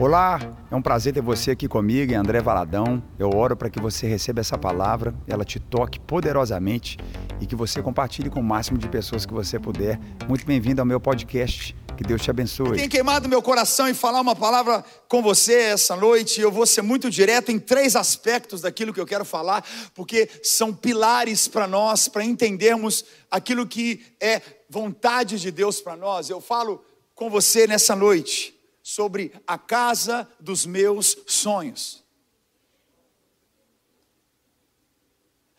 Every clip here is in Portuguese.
Olá, é um prazer ter você aqui comigo, André Valadão. Eu oro para que você receba essa palavra, ela te toque poderosamente e que você compartilhe com o máximo de pessoas que você puder. Muito bem-vindo ao meu podcast. Que Deus te abençoe. Tem queimado meu coração em falar uma palavra com você essa noite. Eu vou ser muito direto em três aspectos daquilo que eu quero falar, porque são pilares para nós, para entendermos aquilo que é vontade de Deus para nós. Eu falo com você nessa noite sobre a casa dos meus sonhos.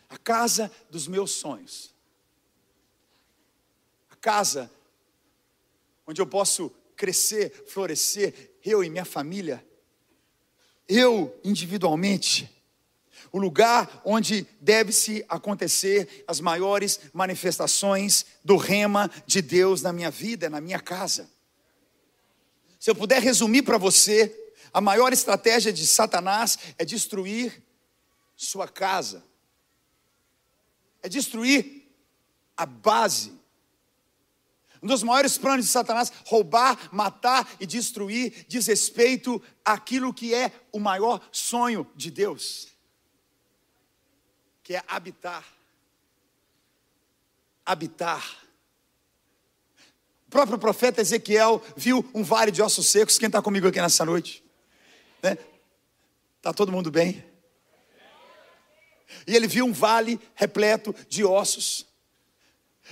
A casa dos meus sonhos. A casa onde eu posso crescer, florescer, eu e minha família. Eu individualmente. O lugar onde deve-se acontecer as maiores manifestações do rema de Deus na minha vida, na minha casa. Se eu puder resumir para você, a maior estratégia de Satanás é destruir sua casa, é destruir a base. Um dos maiores planos de Satanás, roubar, matar e destruir, diz respeito àquilo que é o maior sonho de Deus, que é habitar. Habitar. O próprio profeta Ezequiel viu um vale de ossos secos. Quem está comigo aqui nessa noite? Né? Tá todo mundo bem? E ele viu um vale repleto de ossos.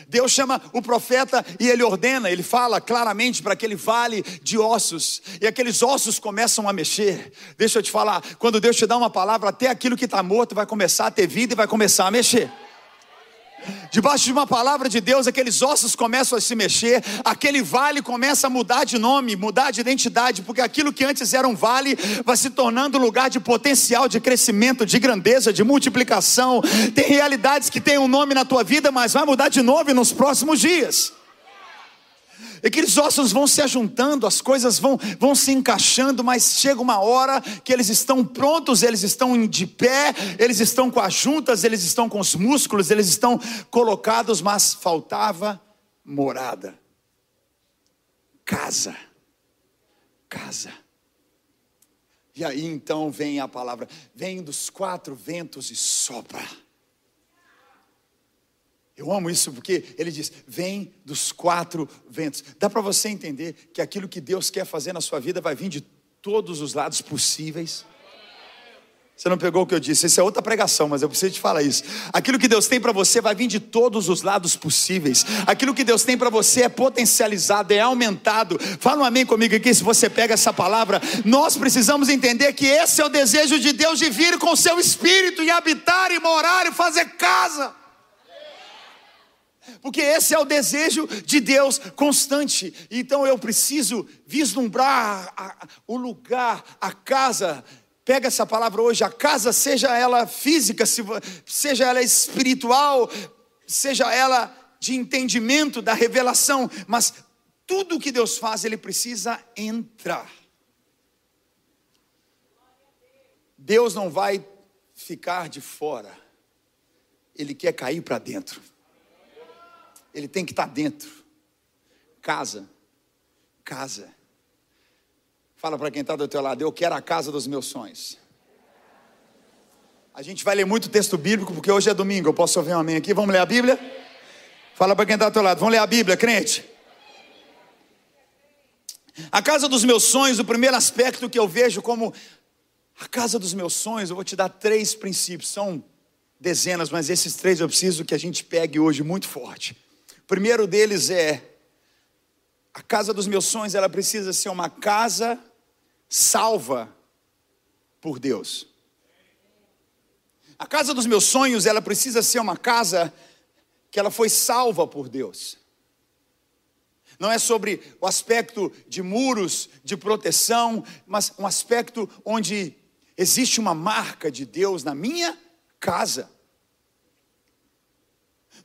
Deus chama o profeta e ele ordena, ele fala claramente para aquele vale de ossos, e aqueles ossos começam a mexer. Deixa eu te falar, quando Deus te dá uma palavra, até aquilo que está morto vai começar a ter vida e vai começar a mexer. Debaixo de uma palavra de Deus, aqueles ossos começam a se mexer, aquele vale começa a mudar de nome, mudar de identidade, porque aquilo que antes era um vale vai se tornando lugar de potencial, de crescimento, de grandeza, de multiplicação. Tem realidades que têm um nome na tua vida, mas vai mudar de nome nos próximos dias. E aqueles ossos vão se ajuntando, as coisas vão, vão se encaixando, mas chega uma hora que eles estão prontos, eles estão de pé, eles estão com as juntas, eles estão com os músculos, eles estão colocados, mas faltava morada. Casa. Casa. E aí então vem a palavra: vem dos quatro ventos e sopra eu amo isso porque ele diz: vem dos quatro ventos. Dá para você entender que aquilo que Deus quer fazer na sua vida vai vir de todos os lados possíveis. Você não pegou o que eu disse? Isso é outra pregação, mas eu preciso te falar isso. Aquilo que Deus tem para você vai vir de todos os lados possíveis. Aquilo que Deus tem para você é potencializado, é aumentado. Fala um amém comigo aqui, se você pega essa palavra. Nós precisamos entender que esse é o desejo de Deus de vir com o seu espírito e habitar e morar e fazer casa porque esse é o desejo de Deus constante. Então eu preciso vislumbrar a, o lugar, a casa. Pega essa palavra hoje, a casa, seja ela física, seja ela espiritual, seja ela de entendimento da revelação, mas tudo que Deus faz, ele precisa entrar. Deus não vai ficar de fora, ele quer cair para dentro ele tem que estar dentro. Casa, casa. Fala para quem está do teu lado, eu quero a casa dos meus sonhos. A gente vai ler muito texto bíblico, porque hoje é domingo, eu posso ouvir um amém aqui? Vamos ler a Bíblia? Fala para quem está do teu lado, vamos ler a Bíblia, crente? A casa dos meus sonhos, o primeiro aspecto que eu vejo como a casa dos meus sonhos, eu vou te dar três princípios, são dezenas, mas esses três eu preciso que a gente pegue hoje muito forte. Primeiro deles é a casa dos meus sonhos, ela precisa ser uma casa salva por Deus. A casa dos meus sonhos, ela precisa ser uma casa que ela foi salva por Deus. Não é sobre o aspecto de muros, de proteção, mas um aspecto onde existe uma marca de Deus na minha casa.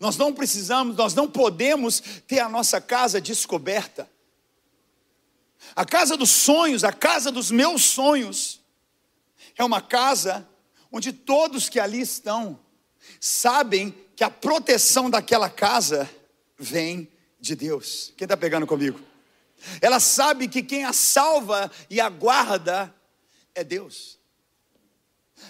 Nós não precisamos, nós não podemos ter a nossa casa descoberta. A casa dos sonhos, a casa dos meus sonhos, é uma casa onde todos que ali estão sabem que a proteção daquela casa vem de Deus. Quem está pegando comigo? Ela sabe que quem a salva e a guarda é Deus.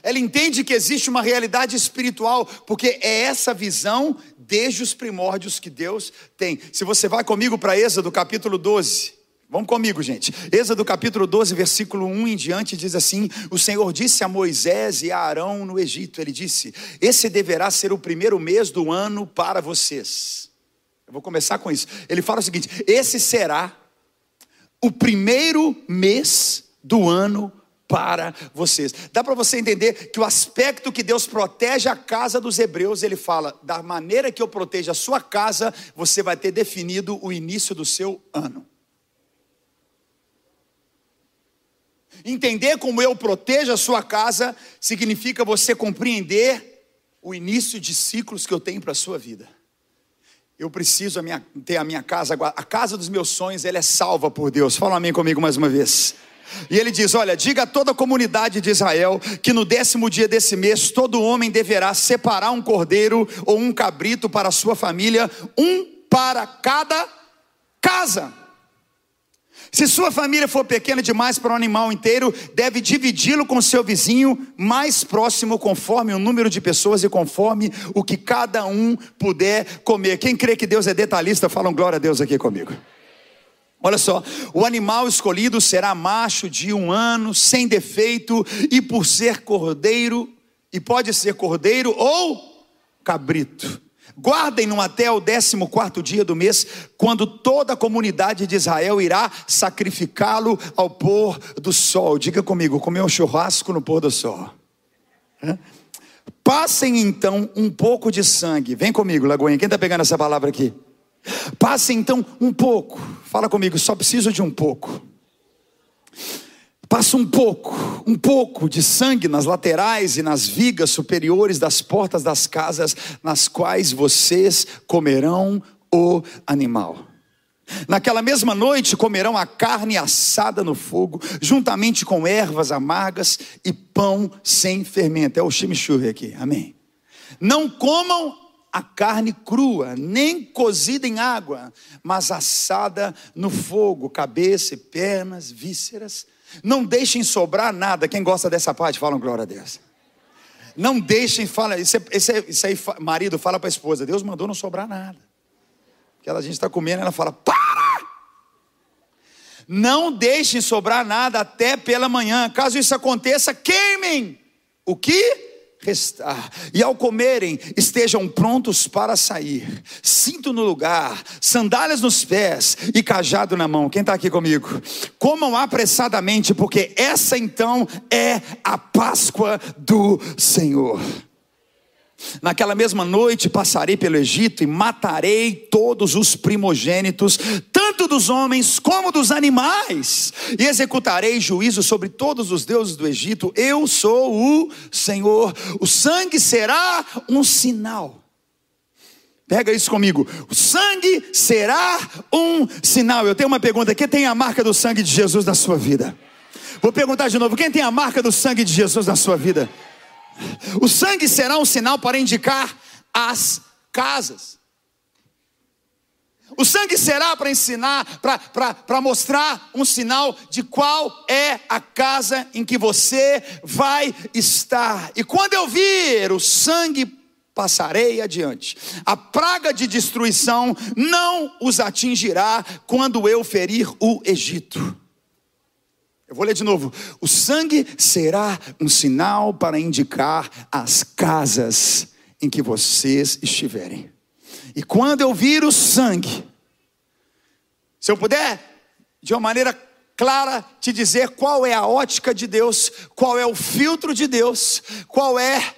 Ela entende que existe uma realidade espiritual, porque é essa visão desde os primórdios que Deus tem. Se você vai comigo para Êxodo capítulo 12, vamos comigo, gente. Êxodo capítulo 12, versículo 1 em diante, diz assim: O Senhor disse a Moisés e a Arão no Egito: Ele disse: Esse deverá ser o primeiro mês do ano para vocês. Eu vou começar com isso. Ele fala o seguinte: Esse será o primeiro mês do ano para vocês. Dá para você entender que o aspecto que Deus protege a casa dos hebreus, ele fala: da maneira que eu protejo a sua casa, você vai ter definido o início do seu ano. Entender como eu protejo a sua casa significa você compreender o início de ciclos que eu tenho para a sua vida. Eu preciso a minha, ter a minha casa, a casa dos meus sonhos, ela é salva por Deus. Fala amém comigo mais uma vez. E ele diz: Olha, diga a toda a comunidade de Israel que no décimo dia desse mês todo homem deverá separar um cordeiro ou um cabrito para a sua família, um para cada casa. Se sua família for pequena demais para um animal inteiro, deve dividi-lo com seu vizinho mais próximo, conforme o número de pessoas e conforme o que cada um puder comer. Quem crê que Deus é detalhista, falam glória a Deus aqui comigo. Olha só, o animal escolhido será macho de um ano, sem defeito, e por ser cordeiro, e pode ser cordeiro ou cabrito. Guardem-no até o décimo quarto dia do mês, quando toda a comunidade de Israel irá sacrificá-lo ao pôr do sol. Diga comigo, comer um churrasco no pôr do sol. Passem então um pouco de sangue. Vem comigo, Lagoinha. Quem está pegando essa palavra aqui? Passe então um pouco. Fala comigo, só preciso de um pouco. Passa um pouco, um pouco de sangue nas laterais e nas vigas superiores das portas das casas nas quais vocês comerão o animal. Naquela mesma noite comerão a carne assada no fogo, juntamente com ervas amargas e pão sem fermento. É o chimichurri aqui, amém. Não comam a carne crua, nem cozida em água, mas assada no fogo, cabeça, pernas, vísceras. Não deixem sobrar nada. Quem gosta dessa parte, falam glória a Deus. Não deixem, fala, isso, é, isso, é, isso aí, marido, fala para a esposa: Deus mandou não sobrar nada. Que a gente está comendo, ela fala: para! Não deixem sobrar nada até pela manhã. Caso isso aconteça, queimem. O que? Restar. E ao comerem, estejam prontos para sair. Cinto no lugar, sandálias nos pés e cajado na mão. Quem está aqui comigo? Comam apressadamente, porque essa então é a Páscoa do Senhor. Naquela mesma noite passarei pelo Egito e matarei todos os primogênitos, tanto dos homens como dos animais, e executarei juízo sobre todos os deuses do Egito. Eu sou o Senhor. O sangue será um sinal. Pega isso comigo. O sangue será um sinal. Eu tenho uma pergunta: quem tem a marca do sangue de Jesus na sua vida? Vou perguntar de novo: quem tem a marca do sangue de Jesus na sua vida? O sangue será um sinal para indicar as casas. O sangue será para ensinar, para mostrar um sinal de qual é a casa em que você vai estar. E quando eu vir o sangue, passarei adiante. A praga de destruição não os atingirá quando eu ferir o Egito. Eu vou ler de novo. O sangue será um sinal para indicar as casas em que vocês estiverem. E quando eu vir o sangue, se eu puder, de uma maneira clara, te dizer qual é a ótica de Deus, qual é o filtro de Deus, qual é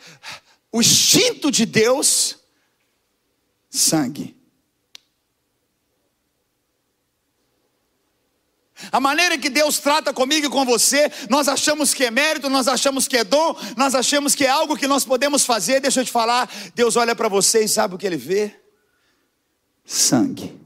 o instinto de Deus, sangue. A maneira que Deus trata comigo e com você, nós achamos que é mérito, nós achamos que é dom, nós achamos que é algo que nós podemos fazer. Deixa eu te falar, Deus olha para você e sabe o que ele vê? Sangue.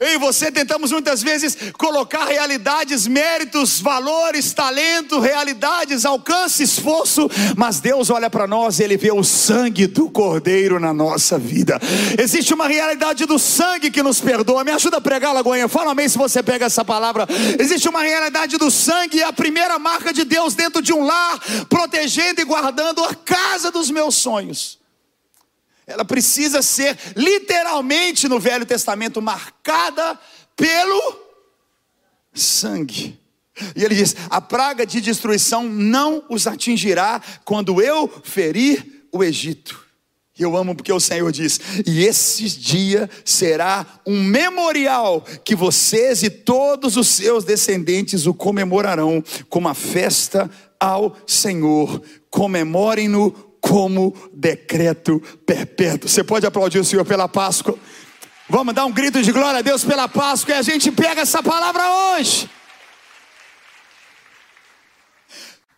Eu e você tentamos muitas vezes colocar realidades, méritos, valores, talento, realidades, alcance, esforço, mas Deus olha para nós e Ele vê o sangue do Cordeiro na nossa vida. Existe uma realidade do sangue que nos perdoa. Me ajuda a pregar, Lagoinha. Fala amém se você pega essa palavra. Existe uma realidade do sangue, é a primeira marca de Deus dentro de um lar, protegendo e guardando a casa dos meus sonhos ela precisa ser literalmente no Velho Testamento marcada pelo sangue. E ele diz: a praga de destruição não os atingirá quando eu ferir o Egito. Eu amo porque o Senhor diz: e esse dia será um memorial que vocês e todos os seus descendentes o comemorarão como uma festa ao Senhor. Comemorem-no como decreto perpétuo. Você pode aplaudir o Senhor pela Páscoa? Vamos dar um grito de glória a Deus pela Páscoa e a gente pega essa palavra hoje.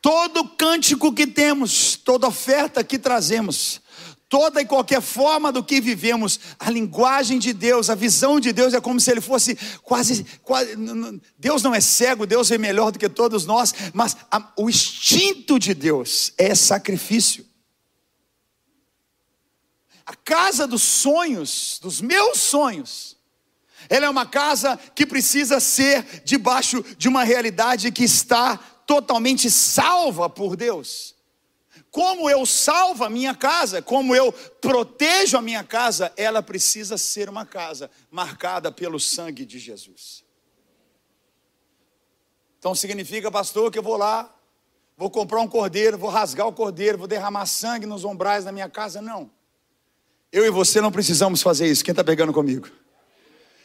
Todo cântico que temos, toda oferta que trazemos, toda e qualquer forma do que vivemos, a linguagem de Deus, a visão de Deus é como se ele fosse quase, quase Deus não é cego, Deus é melhor do que todos nós, mas a, o instinto de Deus é sacrifício. A casa dos sonhos, dos meus sonhos, ela é uma casa que precisa ser debaixo de uma realidade que está totalmente salva por Deus. Como eu salvo a minha casa, como eu protejo a minha casa, ela precisa ser uma casa marcada pelo sangue de Jesus. Então significa, pastor, que eu vou lá, vou comprar um cordeiro, vou rasgar o cordeiro, vou derramar sangue nos ombrais da minha casa? Não. Eu e você não precisamos fazer isso. Quem está pegando comigo?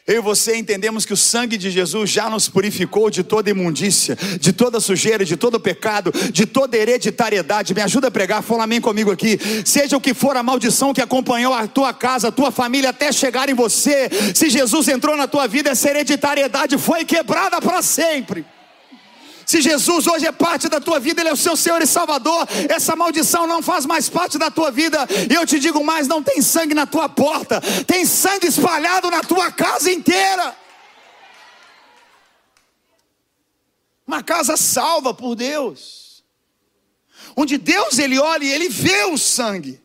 Eu e você entendemos que o sangue de Jesus já nos purificou de toda imundícia, de toda sujeira, de todo pecado, de toda hereditariedade. Me ajuda a pregar, fala amém comigo aqui. Seja o que for a maldição que acompanhou a tua casa, a tua família até chegar em você, se Jesus entrou na tua vida, essa hereditariedade foi quebrada para sempre. Se Jesus hoje é parte da tua vida, Ele é o seu Senhor e Salvador, essa maldição não faz mais parte da tua vida. E eu te digo mais: não tem sangue na tua porta, tem sangue espalhado na tua casa inteira. Uma casa salva por Deus, onde Deus ele olha e ele vê o sangue.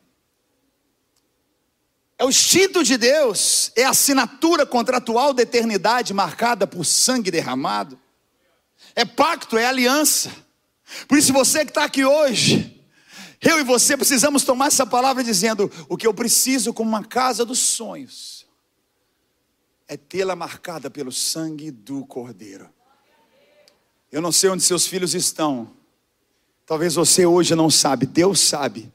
É o instinto de Deus, é a assinatura contratual da eternidade marcada por sangue derramado é pacto, é aliança. Por isso, você que está aqui hoje, eu e você precisamos tomar essa palavra dizendo: o que eu preciso como uma casa dos sonhos é tê-la marcada pelo sangue do Cordeiro. Eu não sei onde seus filhos estão. Talvez você hoje não sabe, Deus sabe.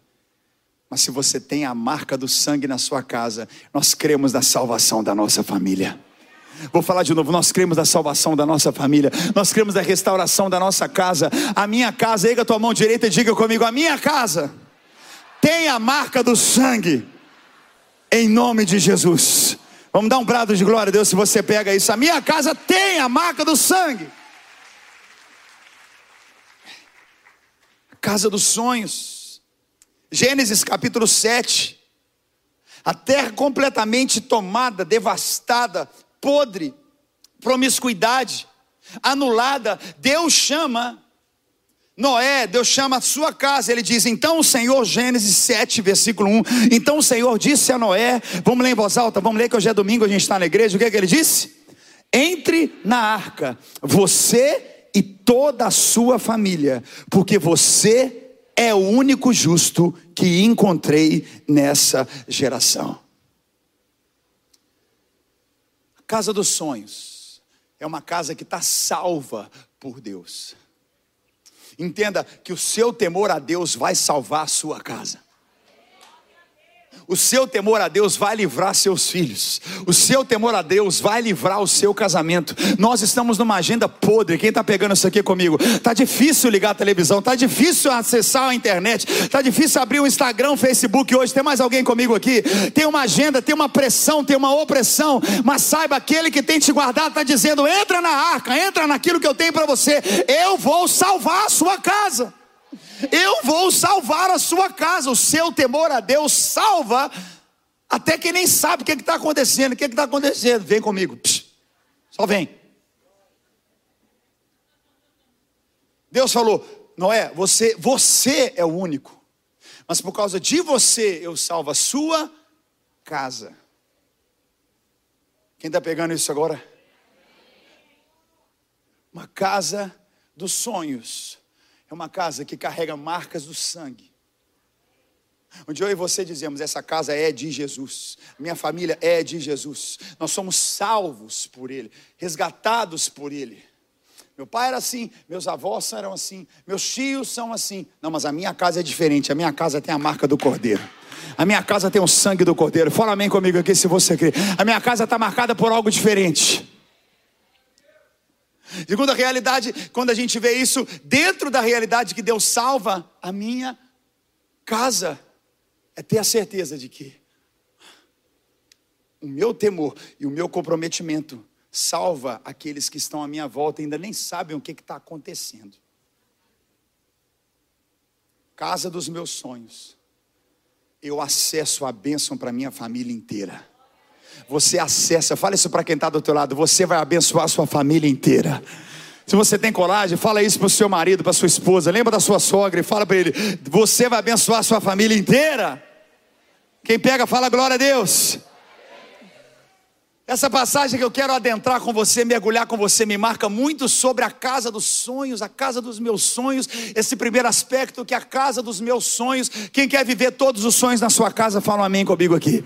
Mas se você tem a marca do sangue na sua casa, nós cremos na salvação da nossa família. Vou falar de novo, nós cremos na salvação da nossa família, nós cremos na restauração da nossa casa. A minha casa, erga a tua mão direita e diga comigo: a minha casa tem a marca do sangue, em nome de Jesus. Vamos dar um brado de glória a Deus se você pega isso. A minha casa tem a marca do sangue. Casa dos sonhos. Gênesis capítulo 7. A terra completamente tomada, devastada podre, promiscuidade, anulada, Deus chama Noé, Deus chama a sua casa, ele diz: Então o Senhor, Gênesis 7, versículo 1. Então o Senhor disse a Noé: Vamos ler em voz alta, vamos ler que hoje é domingo, a gente está na igreja. O que é que ele disse? Entre na arca, você e toda a sua família, porque você é o único justo que encontrei nessa geração. Casa dos sonhos é uma casa que está salva por Deus. Entenda que o seu temor a Deus vai salvar a sua casa. O seu temor a Deus vai livrar seus filhos. O seu temor a Deus vai livrar o seu casamento. Nós estamos numa agenda podre. Quem está pegando isso aqui comigo? Tá difícil ligar a televisão, tá difícil acessar a internet, tá difícil abrir o Instagram, Facebook hoje. Tem mais alguém comigo aqui? Tem uma agenda, tem uma pressão, tem uma opressão. Mas saiba, aquele que tem te guardado está dizendo: entra na arca, entra naquilo que eu tenho para você. Eu vou salvar a sua casa. Eu vou salvar a sua casa. O seu temor a Deus salva até quem nem sabe o que está acontecendo. O que está acontecendo? Vem comigo. Psh. Só vem. Deus falou: Noé, você, você é o único. Mas por causa de você eu salvo a sua casa. Quem está pegando isso agora? Uma casa dos sonhos. É uma casa que carrega marcas do sangue. Onde eu e você dizemos: essa casa é de Jesus, minha família é de Jesus, nós somos salvos por Ele, resgatados por Ele. Meu pai era assim, meus avós eram assim, meus tios são assim. Não, mas a minha casa é diferente, a minha casa tem a marca do Cordeiro. A minha casa tem o sangue do Cordeiro. Fala amém comigo aqui se você crê. A minha casa está marcada por algo diferente. Segunda realidade, quando a gente vê isso dentro da realidade que Deus salva a minha casa, é ter a certeza de que o meu temor e o meu comprometimento salva aqueles que estão à minha volta e ainda nem sabem o que está acontecendo. Casa dos meus sonhos, eu acesso a bênção para minha família inteira. Você acessa, fala isso para quem está do teu lado, você vai abençoar a sua família inteira. Se você tem coragem, fala isso para o seu marido, para sua esposa. Lembra da sua sogra e fala para ele: Você vai abençoar a sua família inteira. Quem pega, fala glória a Deus. Essa passagem que eu quero adentrar com você, mergulhar com você, me marca muito sobre a casa dos sonhos, a casa dos meus sonhos. Esse primeiro aspecto que é a casa dos meus sonhos. Quem quer viver todos os sonhos na sua casa, fala um amém comigo aqui.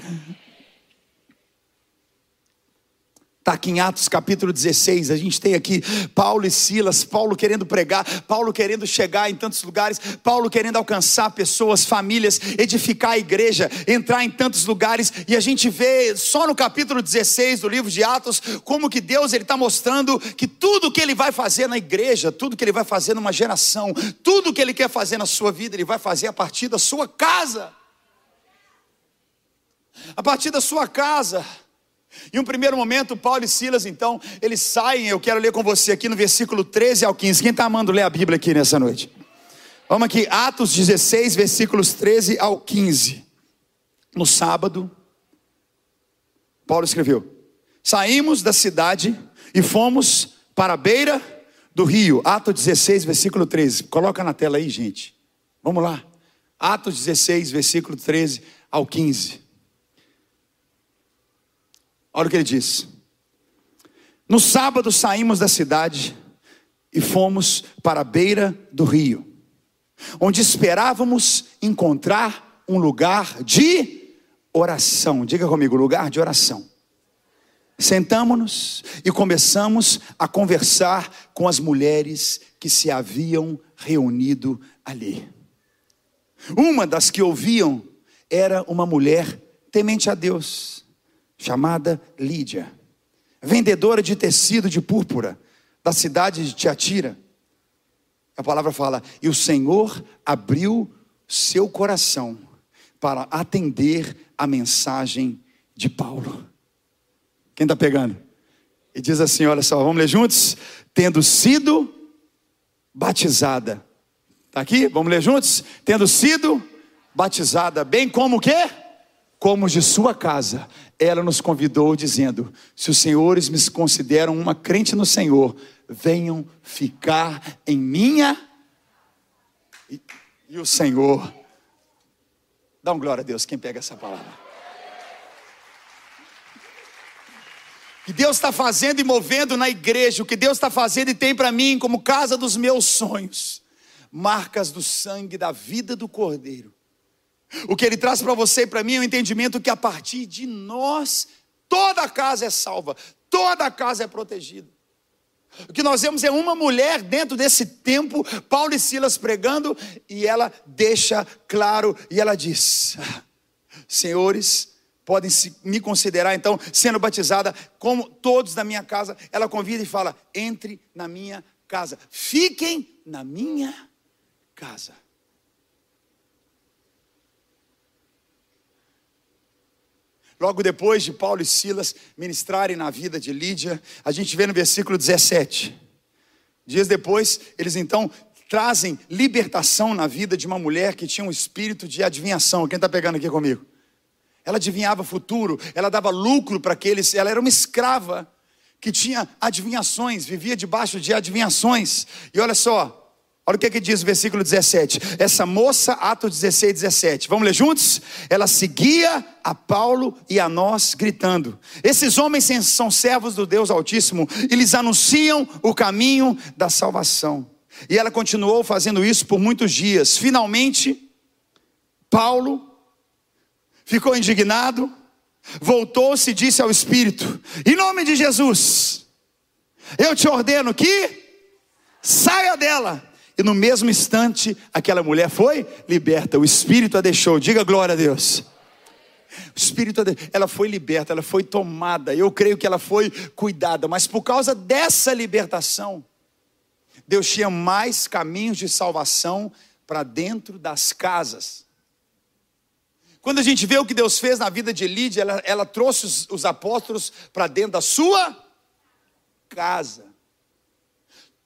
Está aqui em Atos capítulo 16, a gente tem aqui Paulo e Silas, Paulo querendo pregar, Paulo querendo chegar em tantos lugares, Paulo querendo alcançar pessoas, famílias, edificar a igreja, entrar em tantos lugares, e a gente vê só no capítulo 16 do livro de Atos, como que Deus ele está mostrando que tudo que ele vai fazer na igreja, tudo que ele vai fazer numa geração, tudo que ele quer fazer na sua vida, ele vai fazer a partir da sua casa. A partir da sua casa. Em um primeiro momento, Paulo e Silas, então, eles saem. Eu quero ler com você aqui no versículo 13 ao 15. Quem está amando ler a Bíblia aqui nessa noite? Vamos aqui, Atos 16, versículos 13 ao 15. No sábado, Paulo escreveu: Saímos da cidade e fomos para a beira do rio. Atos 16, versículo 13. Coloca na tela aí, gente. Vamos lá. Atos 16, versículo 13 ao 15. Olha o que ele diz. No sábado saímos da cidade e fomos para a beira do rio, onde esperávamos encontrar um lugar de oração. Diga comigo, lugar de oração. Sentamos-nos e começamos a conversar com as mulheres que se haviam reunido ali. Uma das que ouviam era uma mulher temente a Deus chamada Lídia, vendedora de tecido de púrpura da cidade de Tiatira. A palavra fala: e o Senhor abriu seu coração para atender a mensagem de Paulo. Quem está pegando? E diz assim: olha só, vamos ler juntos? Tendo sido batizada. Está aqui? Vamos ler juntos? Tendo sido batizada, bem como o quê? Como de sua casa ela nos convidou dizendo: Se os senhores me consideram uma crente no Senhor, venham ficar em minha. E, e o Senhor, dá um glória a Deus, quem pega essa palavra. que Deus está fazendo e movendo na igreja, o que Deus está fazendo e tem para mim como casa dos meus sonhos, marcas do sangue da vida do Cordeiro o que ele traz para você e para mim é o entendimento que a partir de nós, toda a casa é salva, toda a casa é protegida. O que nós vemos é uma mulher dentro desse tempo, Paulo e Silas pregando, e ela deixa claro, e ela diz: Senhores, podem me considerar então sendo batizada como todos da minha casa. Ela convida e fala: Entre na minha casa, fiquem na minha casa. Logo depois de Paulo e Silas ministrarem na vida de Lídia, a gente vê no versículo 17. Dias depois, eles então trazem libertação na vida de uma mulher que tinha um espírito de adivinhação. Quem está pegando aqui comigo? Ela adivinhava futuro, ela dava lucro para aqueles, ela era uma escrava que tinha adivinhações, vivia debaixo de adivinhações. E olha só, Olha o que, que diz o versículo 17. Essa moça, Atos 16, 17. Vamos ler juntos? Ela seguia a Paulo e a nós, gritando: Esses homens são servos do Deus Altíssimo e lhes anunciam o caminho da salvação. E ela continuou fazendo isso por muitos dias. Finalmente, Paulo ficou indignado, voltou-se e disse ao Espírito: Em nome de Jesus, eu te ordeno que saia dela. E no mesmo instante, aquela mulher foi liberta, o Espírito a deixou. Diga glória a Deus. O Espírito, ela foi liberta, ela foi tomada. Eu creio que ela foi cuidada, mas por causa dessa libertação, Deus tinha mais caminhos de salvação para dentro das casas. Quando a gente vê o que Deus fez na vida de Lídia, ela, ela trouxe os, os apóstolos para dentro da sua casa.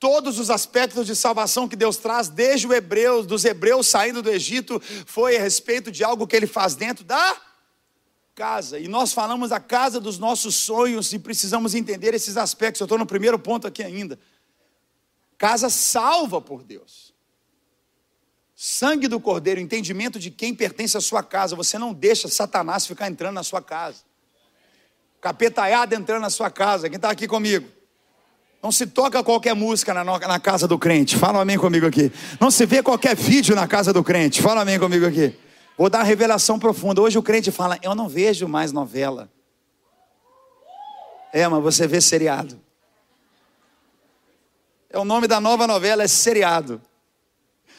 Todos os aspectos de salvação que Deus traz, desde o hebreu, dos hebreus saindo do Egito, foi a respeito de algo que Ele faz dentro da casa. E nós falamos da casa dos nossos sonhos e precisamos entender esses aspectos. Eu estou no primeiro ponto aqui ainda. Casa salva por Deus. Sangue do Cordeiro, entendimento de quem pertence à sua casa. Você não deixa Satanás ficar entrando na sua casa. Capetaiada entrando na sua casa. Quem está aqui comigo? Não se toca qualquer música na, na casa do crente. Fala amém comigo aqui. Não se vê qualquer vídeo na casa do crente. Fala amém comigo aqui. Vou dar uma revelação profunda. Hoje o crente fala: Eu não vejo mais novela. É, mas você vê seriado. É o nome da nova novela, é seriado.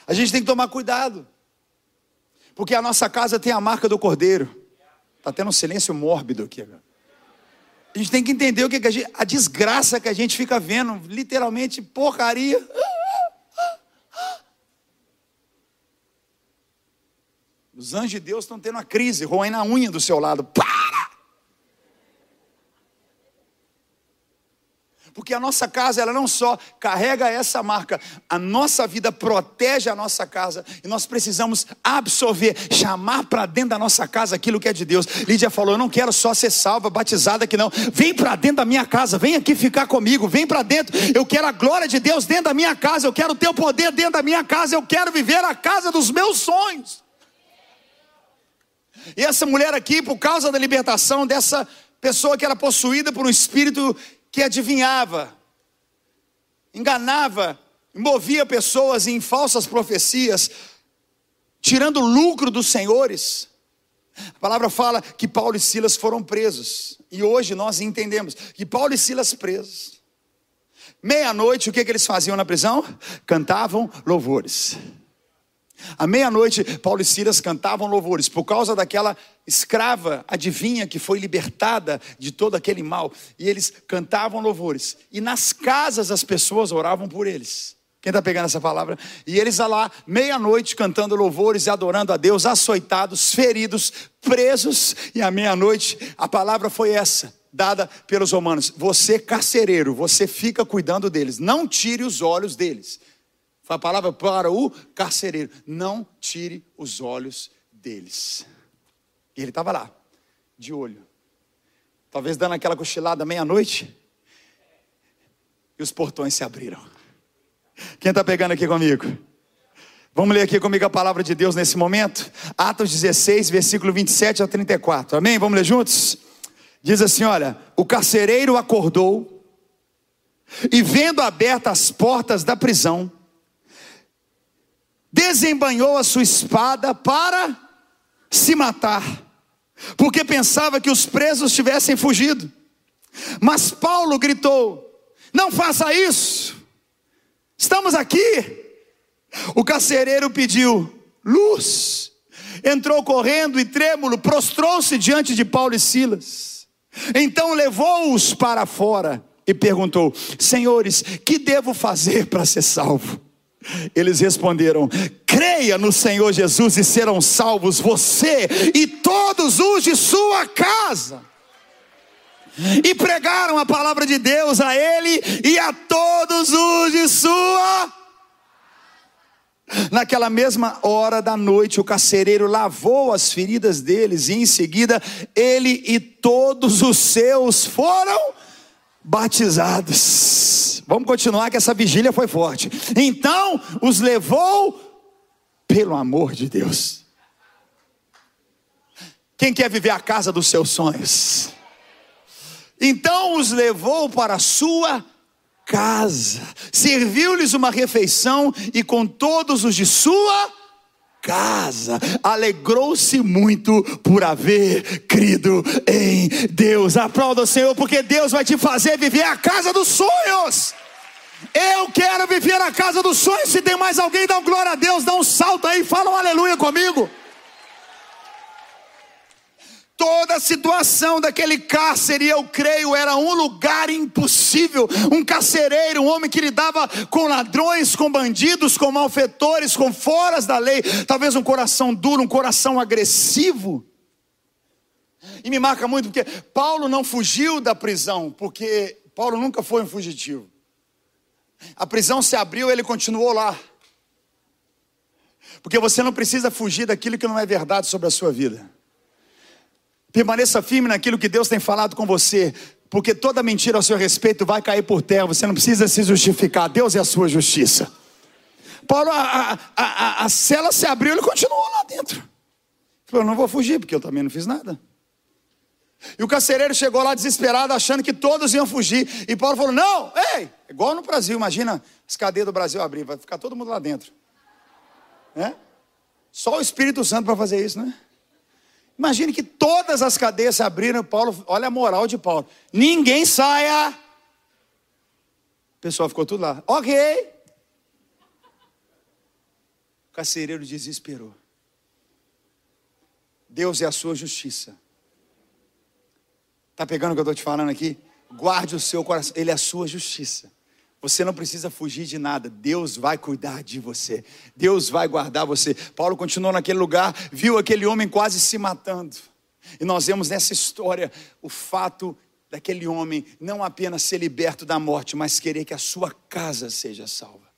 A gente tem que tomar cuidado. Porque a nossa casa tem a marca do cordeiro. Está tendo um silêncio mórbido aqui agora. A gente tem que entender o que, que a, gente, a desgraça que a gente fica vendo, literalmente porcaria. Os anjos de Deus estão tendo uma crise, roendo a unha do seu lado. Para! Porque a nossa casa ela não só carrega essa marca, a nossa vida protege a nossa casa e nós precisamos absorver, chamar para dentro da nossa casa aquilo que é de Deus. Lídia falou: "Eu não quero só ser salva, batizada aqui não. Vem para dentro da minha casa, vem aqui ficar comigo, vem para dentro. Eu quero a glória de Deus dentro da minha casa, eu quero o teu poder dentro da minha casa, eu quero viver a casa dos meus sonhos." E essa mulher aqui, por causa da libertação dessa pessoa que era possuída por um espírito que adivinhava, enganava, movia pessoas em falsas profecias, tirando lucro dos senhores. A palavra fala que Paulo e Silas foram presos. E hoje nós entendemos que Paulo e Silas presos. Meia-noite, o que, que eles faziam na prisão? Cantavam louvores. À meia-noite, Paulo e Silas cantavam louvores por causa daquela escrava adivinha que foi libertada de todo aquele mal. E eles cantavam louvores. E nas casas as pessoas oravam por eles. Quem está pegando essa palavra? E eles lá, meia-noite, cantando louvores e adorando a Deus, açoitados, feridos, presos. E à meia-noite, a palavra foi essa, dada pelos romanos: Você, carcereiro, você fica cuidando deles, não tire os olhos deles. Foi a palavra para o carcereiro: não tire os olhos deles. E ele estava lá, de olho. Talvez dando aquela cochilada meia-noite. E os portões se abriram. Quem está pegando aqui comigo? Vamos ler aqui comigo a palavra de Deus nesse momento? Atos 16, versículo 27 a 34. Amém? Vamos ler juntos? Diz assim: Olha, o carcereiro acordou e, vendo abertas as portas da prisão, desembanhou a sua espada para se matar, porque pensava que os presos tivessem fugido. Mas Paulo gritou: Não faça isso, estamos aqui. O carcereiro pediu luz, entrou correndo e trêmulo, prostrou-se diante de Paulo e Silas. Então levou-os para fora e perguntou: Senhores, que devo fazer para ser salvo? Eles responderam: creia no Senhor Jesus e serão salvos você e todos os de sua casa. E pregaram a palavra de Deus a ele e a todos os de sua. Naquela mesma hora da noite, o carcereiro lavou as feridas deles, e em seguida ele e todos os seus foram batizados. Vamos continuar que essa vigília foi forte. Então os levou pelo amor de Deus. Quem quer viver a casa dos seus sonhos? Então os levou para a sua casa, serviu-lhes uma refeição e com todos os de sua casa, alegrou-se muito por haver crido em Deus. Aplauda o Senhor, porque Deus vai te fazer viver a casa dos sonhos. Eu quero viver a casa dos sonhos. Se tem mais alguém, dá um glória a Deus, dá um salto aí, fala um aleluia comigo. Toda a situação daquele cárcere, eu creio, era um lugar impossível. Um carcereiro, um homem que lidava com ladrões, com bandidos, com malfeitores, com foras da lei. Talvez um coração duro, um coração agressivo. E me marca muito porque Paulo não fugiu da prisão, porque Paulo nunca foi um fugitivo. A prisão se abriu, ele continuou lá. Porque você não precisa fugir daquilo que não é verdade sobre a sua vida. Permaneça firme naquilo que Deus tem falado com você, porque toda mentira ao seu respeito vai cair por terra. Você não precisa se justificar, Deus é a sua justiça. Paulo, a, a, a, a cela se abriu, ele continuou lá dentro. Falou: Não vou fugir, porque eu também não fiz nada. E o carcereiro chegou lá desesperado, achando que todos iam fugir. E Paulo falou: Não, ei, igual no Brasil, imagina as cadeias do Brasil abrir, vai ficar todo mundo lá dentro. É? Só o Espírito Santo para fazer isso, né? Imagine que todas as cadeias se abriram, Paulo, olha a moral de Paulo. Ninguém saia. O pessoal ficou tudo lá. Ok. O carcereiro desesperou. Deus é a sua justiça. Está pegando o que eu estou te falando aqui? Guarde o seu coração, Ele é a sua justiça. Você não precisa fugir de nada. Deus vai cuidar de você. Deus vai guardar você. Paulo continuou naquele lugar, viu aquele homem quase se matando. E nós vemos nessa história o fato daquele homem não apenas ser liberto da morte, mas querer que a sua casa seja salva.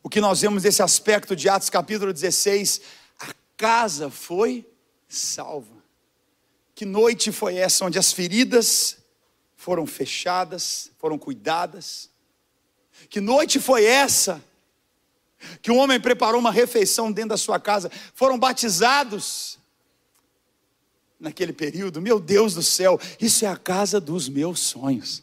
O que nós vemos nesse aspecto de Atos capítulo 16, a casa foi salva. Que noite foi essa onde as feridas foram fechadas, foram cuidadas. Que noite foi essa? Que um homem preparou uma refeição dentro da sua casa, foram batizados naquele período. Meu Deus do céu, isso é a casa dos meus sonhos.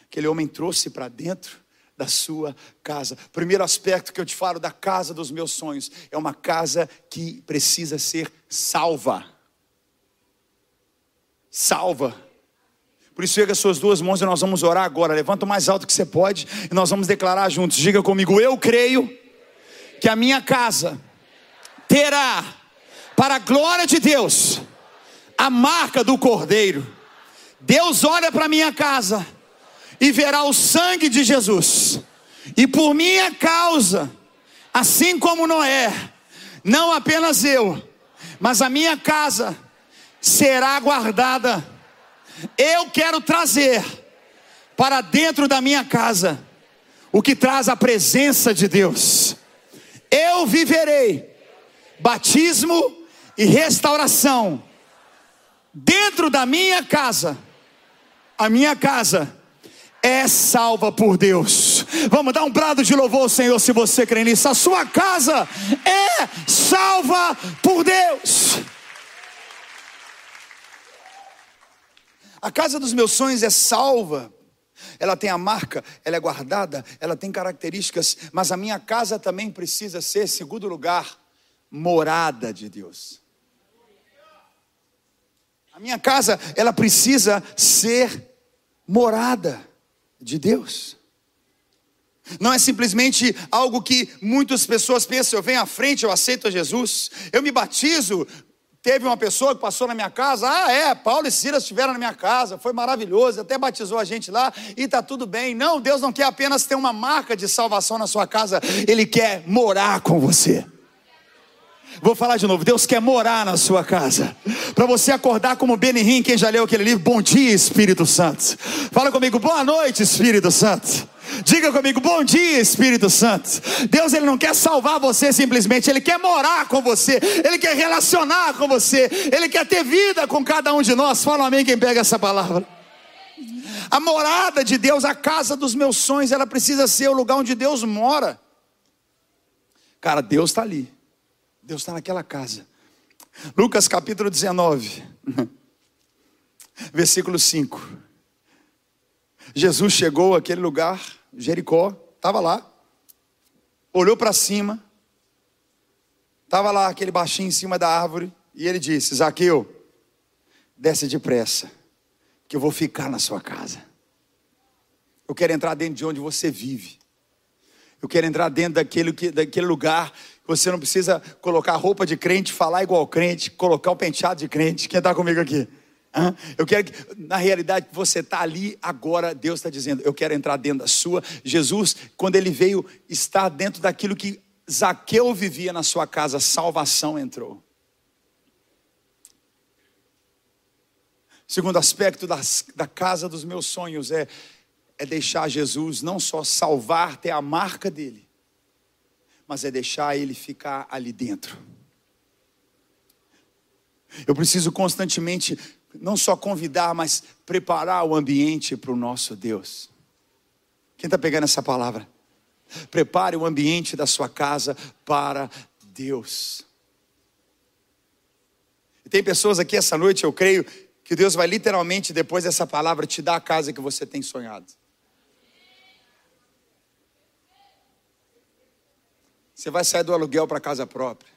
Aquele homem trouxe para dentro da sua casa. Primeiro aspecto que eu te falo da casa dos meus sonhos é uma casa que precisa ser salva. Salva. Por isso, erga suas duas mãos e nós vamos orar agora. Levanta o mais alto que você pode e nós vamos declarar juntos. Diga comigo: Eu creio que a minha casa terá, para a glória de Deus, a marca do Cordeiro. Deus olha para minha casa e verá o sangue de Jesus, e por minha causa, assim como Noé, não apenas eu, mas a minha casa será guardada eu quero trazer para dentro da minha casa o que traz a presença de Deus. Eu viverei batismo e restauração dentro da minha casa. A minha casa é salva por Deus. Vamos dar um brado de louvor ao Senhor se você crê nisso. A sua casa é salva por Deus. A casa dos meus sonhos é salva. Ela tem a marca, ela é guardada, ela tem características, mas a minha casa também precisa ser, segundo lugar, morada de Deus. A minha casa, ela precisa ser morada de Deus. Não é simplesmente algo que muitas pessoas pensam, eu venho à frente, eu aceito a Jesus, eu me batizo, Teve uma pessoa que passou na minha casa, ah, é, Paulo e Silas estiveram na minha casa, foi maravilhoso, até batizou a gente lá e está tudo bem. Não, Deus não quer apenas ter uma marca de salvação na sua casa, Ele quer morar com você. Vou falar de novo, Deus quer morar na sua casa, para você acordar como Benihim, quem já leu aquele livro, Bom Dia Espírito Santo. Fala comigo, boa noite Espírito Santo. Diga comigo, bom dia, Espírito Santo. Deus ele não quer salvar você simplesmente, ele quer morar com você, ele quer relacionar com você, ele quer ter vida com cada um de nós. Fala amém quem pega essa palavra. A morada de Deus, a casa dos meus sonhos, ela precisa ser o lugar onde Deus mora. Cara, Deus está ali. Deus está naquela casa. Lucas capítulo 19, versículo 5. Jesus chegou àquele lugar, Jericó, estava lá, olhou para cima, estava lá aquele baixinho em cima da árvore, e ele disse: Zaqueu, desce depressa, que eu vou ficar na sua casa. Eu quero entrar dentro de onde você vive. Eu quero entrar dentro daquele, daquele lugar que você não precisa colocar roupa de crente, falar igual crente, colocar o penteado de crente. Quem está comigo aqui? Eu quero que, na realidade, você está ali agora, Deus está dizendo, eu quero entrar dentro da sua. Jesus, quando ele veio estar dentro daquilo que Zaqueu vivia na sua casa, salvação entrou. Segundo aspecto das, da casa dos meus sonhos é, é deixar Jesus não só salvar, ter a marca dele, mas é deixar ele ficar ali dentro. Eu preciso constantemente não só convidar, mas preparar o ambiente para o nosso Deus. Quem está pegando essa palavra? Prepare o ambiente da sua casa para Deus. E tem pessoas aqui essa noite, eu creio, que Deus vai literalmente, depois dessa palavra, te dar a casa que você tem sonhado. Você vai sair do aluguel para casa própria.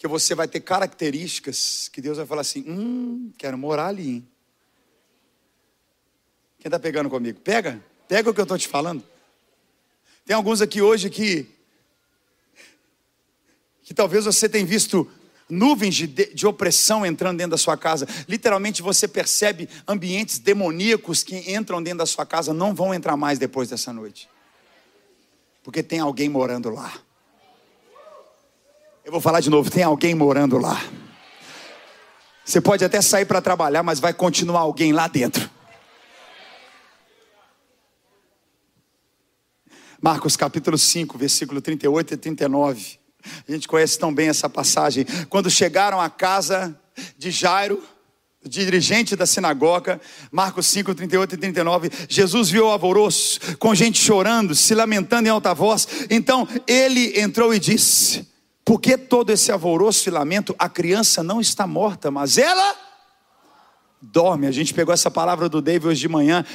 Que você vai ter características que Deus vai falar assim: hum, quero morar ali. Hein? Quem está pegando comigo? Pega, pega o que eu estou te falando. Tem alguns aqui hoje que que talvez você tenha visto nuvens de, de, opressão entrando dentro da sua casa. Literalmente você percebe ambientes demoníacos que entram dentro da sua casa, não vão entrar mais depois dessa noite. Porque tem alguém morando lá. Eu vou falar de novo: tem alguém morando lá. Você pode até sair para trabalhar, mas vai continuar alguém lá dentro. Marcos capítulo 5, versículo 38 e 39. A gente conhece tão bem essa passagem. Quando chegaram à casa de Jairo, dirigente da sinagoga, Marcos 5, 38 e 39, Jesus viu o alvoroço, com gente chorando, se lamentando em alta voz. Então ele entrou e disse: Por que todo esse alvoroço e lamento? A criança não está morta, mas ela dorme. A gente pegou essa palavra do David hoje de manhã.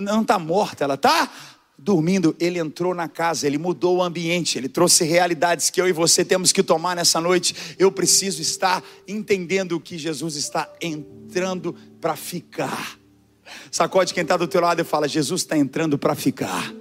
Não está morta, ela está dormindo, ele entrou na casa, ele mudou o ambiente, ele trouxe realidades que eu e você temos que tomar nessa noite. Eu preciso estar entendendo que Jesus está entrando para ficar. Sacode quem está do teu lado e fala: Jesus está entrando para ficar.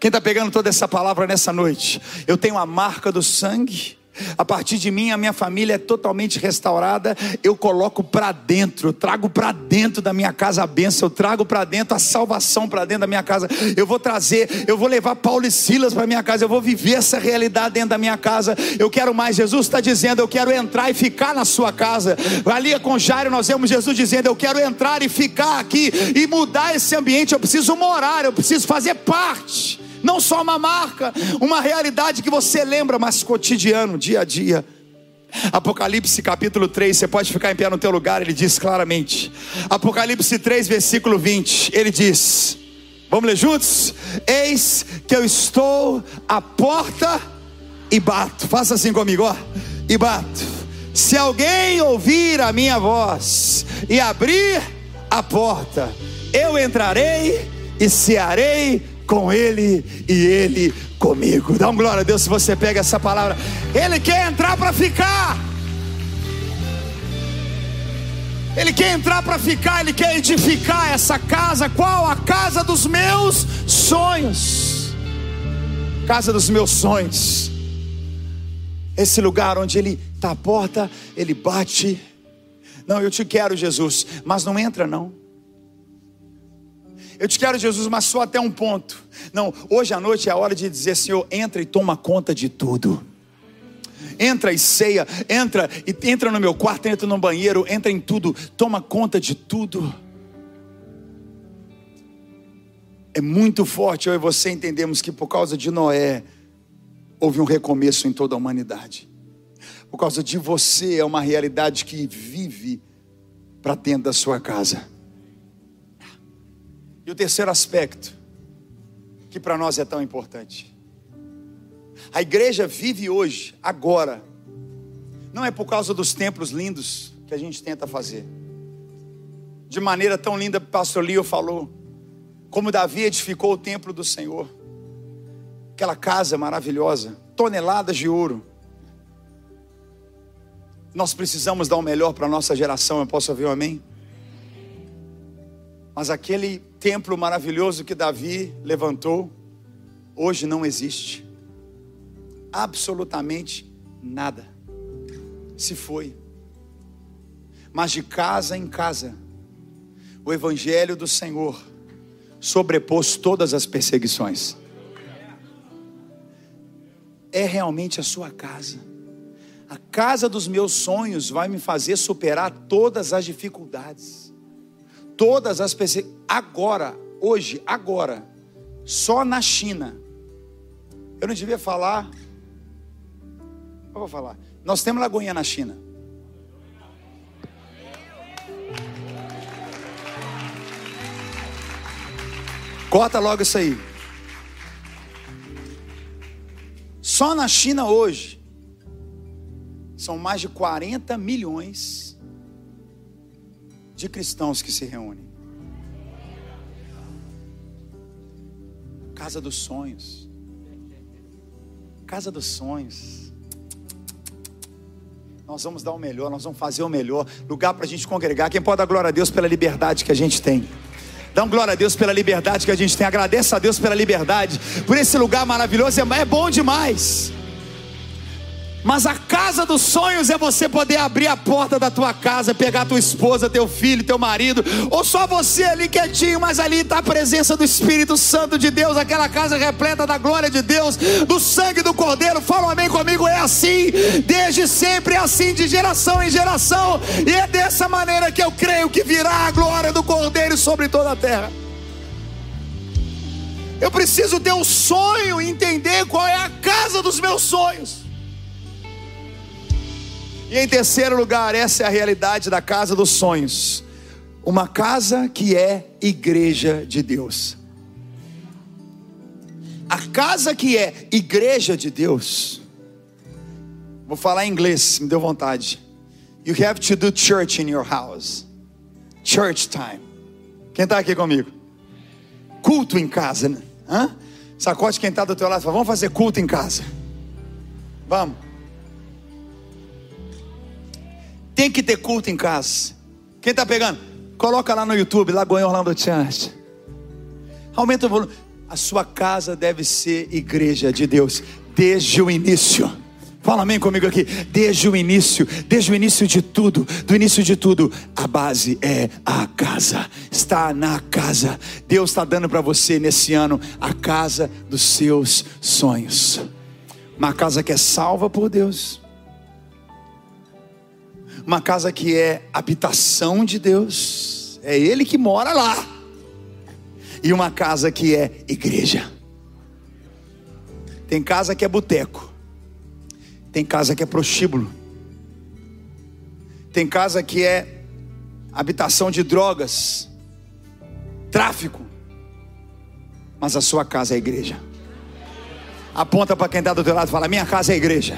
Quem está pegando toda essa palavra nessa noite? Eu tenho a marca do sangue a partir de mim, a minha família é totalmente restaurada. Eu coloco para dentro, eu trago para dentro da minha casa a bênção, eu trago para dentro a salvação para dentro da minha casa. Eu vou trazer, eu vou levar Paulo e Silas para minha casa, eu vou viver essa realidade dentro da minha casa. Eu quero mais. Jesus está dizendo: Eu quero entrar e ficar na sua casa. Ali com Jairo, nós vemos Jesus dizendo: Eu quero entrar e ficar aqui e mudar esse ambiente. Eu preciso morar, eu preciso fazer parte não só uma marca, uma realidade que você lembra, mas cotidiano, dia a dia. Apocalipse capítulo 3, você pode ficar em pé no teu lugar, ele diz claramente. Apocalipse 3, versículo 20, ele diz: Vamos ler juntos? Eis que eu estou à porta e bato. Faça assim comigo, ó. E bato. Se alguém ouvir a minha voz e abrir a porta, eu entrarei e cearei com Ele e Ele comigo. Dá um glória a Deus se você pega essa palavra. Ele quer entrar para ficar. Ele quer entrar para ficar, ele quer edificar essa casa. Qual? A casa dos meus sonhos. Casa dos meus sonhos. Esse lugar onde ele está à porta, ele bate. Não, eu te quero, Jesus, mas não entra não. Eu te quero, Jesus, mas só até um ponto. Não, hoje à noite é a hora de dizer, Senhor, entra e toma conta de tudo. Entra e ceia, entra e entra no meu quarto, entra no banheiro, entra em tudo, toma conta de tudo. É muito forte eu e você entendemos que por causa de Noé houve um recomeço em toda a humanidade. Por causa de você é uma realidade que vive para dentro da sua casa. O terceiro aspecto, que para nós é tão importante. A igreja vive hoje, agora, não é por causa dos templos lindos que a gente tenta fazer. De maneira tão linda, o pastor Leo falou, como Davi edificou o templo do Senhor. Aquela casa maravilhosa, toneladas de ouro. Nós precisamos dar o melhor para a nossa geração, eu posso ouvir um amém? Mas aquele templo maravilhoso que Davi levantou, hoje não existe. Absolutamente nada. Se foi. Mas de casa em casa, o Evangelho do Senhor sobrepôs todas as perseguições. É realmente a sua casa. A casa dos meus sonhos vai me fazer superar todas as dificuldades, todas as perseguições. Agora, hoje, agora, só na China. Eu não devia falar. Eu vou falar. Nós temos Lagoinha na China. Corta logo isso aí. Só na China hoje são mais de 40 milhões de cristãos que se reúnem. Casa dos sonhos. Casa dos sonhos. Nós vamos dar o melhor, nós vamos fazer o melhor. Lugar para a gente congregar. Quem pode dar glória a Deus pela liberdade que a gente tem? Dá um glória a Deus pela liberdade que a gente tem. Agradeça a Deus pela liberdade, por esse lugar maravilhoso. É, é bom demais. Mas a casa dos sonhos é você poder abrir a porta da tua casa, pegar tua esposa, teu filho, teu marido, ou só você ali quietinho, mas ali está a presença do Espírito Santo de Deus, aquela casa repleta da glória de Deus, do sangue do Cordeiro. Fala um amém comigo, é assim, desde sempre é assim, de geração em geração, e é dessa maneira que eu creio que virá a glória do Cordeiro sobre toda a terra. Eu preciso ter um sonho e entender qual é a casa dos meus sonhos. E em terceiro lugar, essa é a realidade da casa dos sonhos. Uma casa que é igreja de Deus. A casa que é igreja de Deus. Vou falar em inglês, me deu vontade. You have to do church in your house. Church time. Quem está aqui comigo? Culto em casa, né? Hã? Sacode quem está do teu lado. Fala, vamos fazer culto em casa. Vamos. Tem que ter culto em casa. Quem está pegando? Coloca lá no YouTube, Lagoinha Orlando Church. Aumenta o volume. A sua casa deve ser igreja de Deus desde o início. Fala amém comigo aqui. Desde o início, desde o início de tudo, do início de tudo, a base é a casa. Está na casa. Deus está dando para você nesse ano a casa dos seus sonhos. Uma casa que é salva por Deus uma casa que é habitação de Deus, é Ele que mora lá, e uma casa que é igreja. Tem casa que é boteco, tem casa que é prostíbulo, tem casa que é habitação de drogas, tráfico, mas a sua casa é igreja. Aponta para quem está do teu lado e fala: Minha casa é igreja,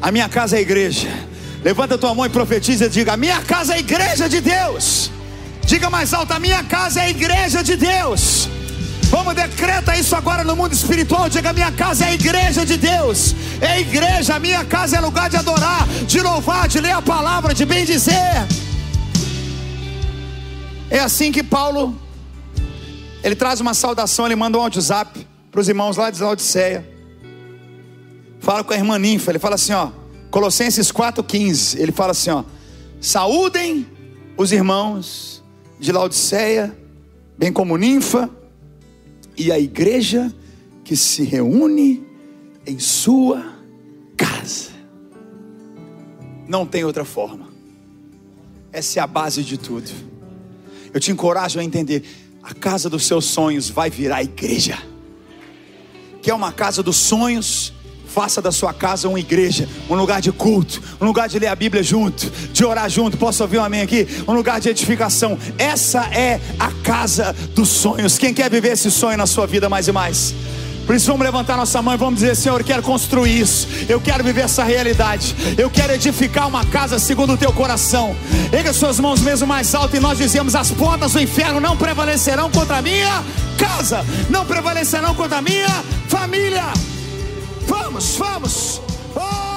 a minha casa é igreja. Levanta tua mão e profetiza e diga: Minha casa é a igreja de Deus. Diga mais alto: A minha casa é a igreja de Deus. Vamos decreta isso agora no mundo espiritual. Diga: Minha casa é a igreja de Deus. É igreja, minha casa é lugar de adorar, de louvar, de ler a palavra, de bem dizer. É assim que Paulo ele traz uma saudação, ele manda um WhatsApp para os irmãos lá de Laodiceia. Fala com a irmã Ninfa, ele fala assim, ó: Colossenses 4,15, ele fala assim: ó, saúdem os irmãos de Laodiceia, bem como Ninfa, e a igreja que se reúne em sua casa. Não tem outra forma. Essa é a base de tudo. Eu te encorajo a entender: a casa dos seus sonhos vai virar igreja. Que é uma casa dos sonhos, Faça da sua casa uma igreja, um lugar de culto, um lugar de ler a Bíblia junto, de orar junto. Posso ouvir um amém aqui? Um lugar de edificação. Essa é a casa dos sonhos. Quem quer viver esse sonho na sua vida mais e mais? Por isso vamos levantar nossa mão e vamos dizer, Senhor, eu quero construir isso. Eu quero viver essa realidade. Eu quero edificar uma casa segundo o teu coração. Erga suas mãos mesmo mais alto e nós dizemos: as portas do inferno não prevalecerão contra a minha casa, não prevalecerão contra a minha família Vamos, vamos! Oh!